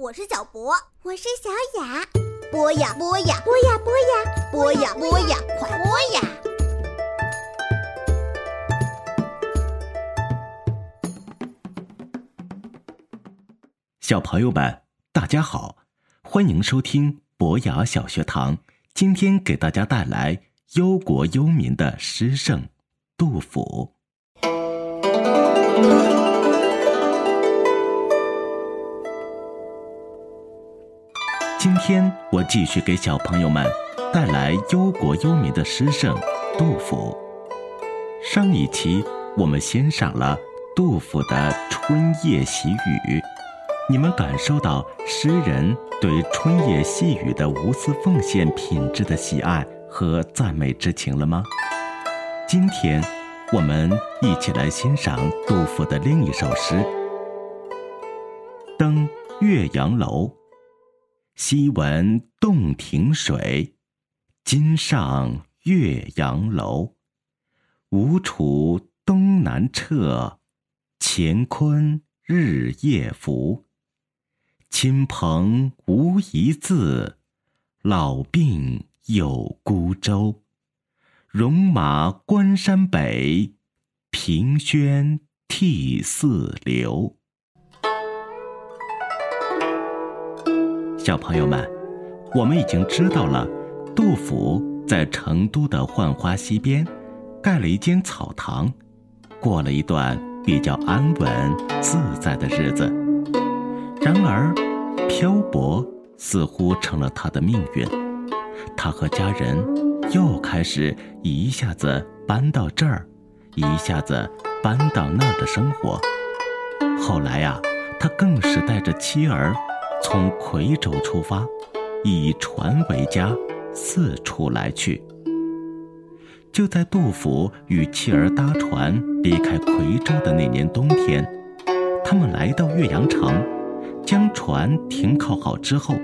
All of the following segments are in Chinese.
我是小博，我是小雅。播呀播呀，播呀播呀，播呀播呀，快播呀！小朋友们，大家好，欢迎收听博雅小学堂。今天给大家带来忧国忧民的诗圣杜甫。今天我继续给小朋友们带来忧国忧民的诗圣杜甫。上一期我们欣赏了杜甫的《春夜喜雨》，你们感受到诗人对春夜细雨的无私奉献品质的喜爱和赞美之情了吗？今天，我们一起来欣赏杜甫的另一首诗《登岳阳楼》。昔闻洞庭水，今上岳阳楼。吴楚东南坼，乾坤日夜浮。亲朋无一字，老病有孤舟。戎马关山北，凭轩涕泗流。小朋友们，我们已经知道了，杜甫在成都的浣花溪边盖了一间草堂，过了一段比较安稳自在的日子。然而，漂泊似乎成了他的命运，他和家人又开始一下子搬到这儿，一下子搬到那儿的生活。后来呀，他更是带着妻儿。从夔州出发，以船为家，四处来去。就在杜甫与妻儿搭船离开夔州的那年冬天，他们来到岳阳城，将船停靠好之后，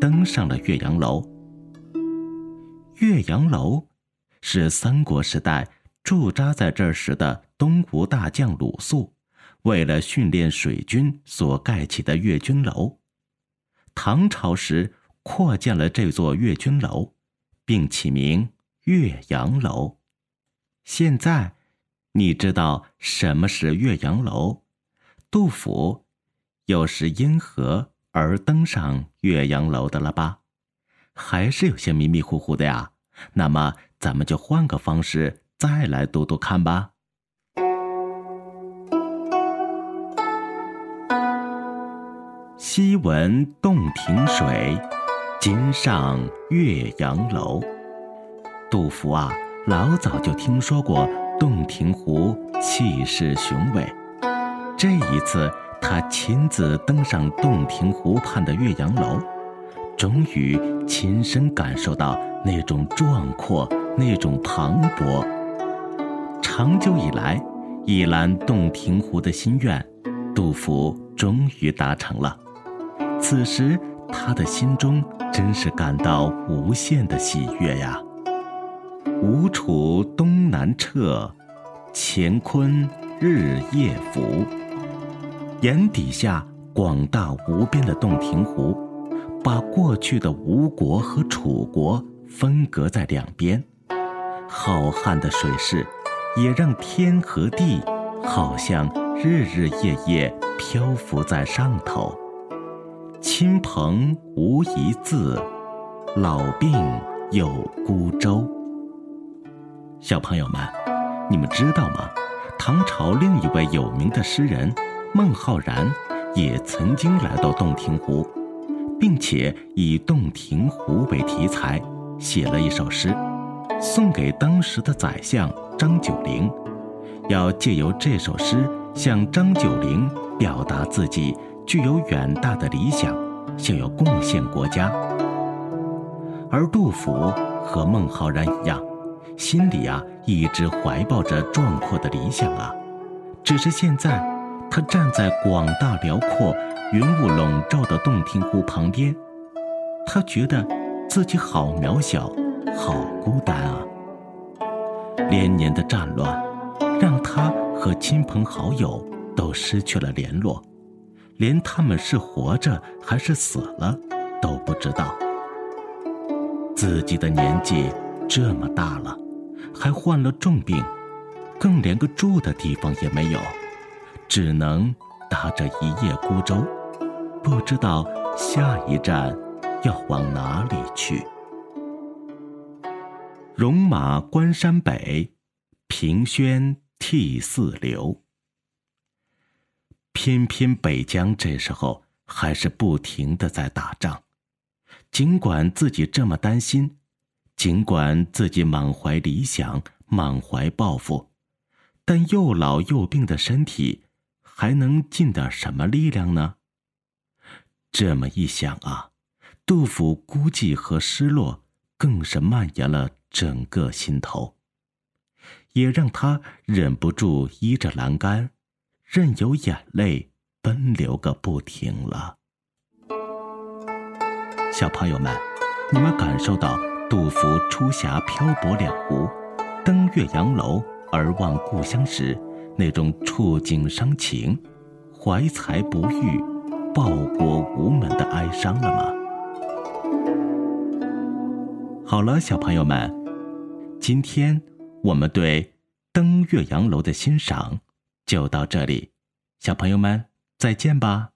登上了岳阳楼。岳阳楼是三国时代驻扎在这时的东吴大将鲁肃，为了训练水军所盖起的岳军楼。唐朝时扩建了这座阅军楼，并起名岳阳楼。现在，你知道什么是岳阳楼？杜甫又是因何而登上岳阳楼的了吧？还是有些迷迷糊糊的呀？那么，咱们就换个方式再来读读看吧。昔闻洞庭水，今上岳阳楼。杜甫啊，老早就听说过洞庭湖气势雄伟，这一次他亲自登上洞庭湖畔的岳阳楼，终于亲身感受到那种壮阔、那种磅礴。长久以来，一览洞庭湖的心愿，杜甫终于达成了。此时，他的心中真是感到无限的喜悦呀。吴楚东南坼，乾坤日夜浮。眼底下广大无边的洞庭湖，把过去的吴国和楚国分隔在两边。浩瀚的水势，也让天和地好像日日夜夜漂浮在上头。亲朋无一字，老病有孤舟。小朋友们，你们知道吗？唐朝另一位有名的诗人孟浩然也曾经来到洞庭湖，并且以洞庭湖为题材写了一首诗，送给当时的宰相张九龄，要借由这首诗向张九龄表达自己。具有远大的理想，想要贡献国家。而杜甫和孟浩然一样，心里啊一直怀抱着壮阔的理想啊，只是现在他站在广大辽阔、云雾笼罩的洞庭湖旁边，他觉得自己好渺小，好孤单啊。连年的战乱，让他和亲朋好友都失去了联络。连他们是活着还是死了都不知道。自己的年纪这么大了，还患了重病，更连个住的地方也没有，只能搭着一叶孤舟，不知道下一站要往哪里去。戎马关山北，凭轩涕泗流。偏偏北疆这时候还是不停的在打仗，尽管自己这么担心，尽管自己满怀理想、满怀抱负，但又老又病的身体，还能尽点什么力量呢？这么一想啊，杜甫孤寂和失落更是蔓延了。整个心头，也让他忍不住依着栏杆，任由眼泪奔流个不停了。小朋友们，你们感受到杜甫出峡漂泊两湖，登岳阳楼而望故乡时那种触景伤情、怀才不遇、报国无门的哀伤了吗？好了，小朋友们。今天我们对登岳阳楼的欣赏就到这里，小朋友们再见吧。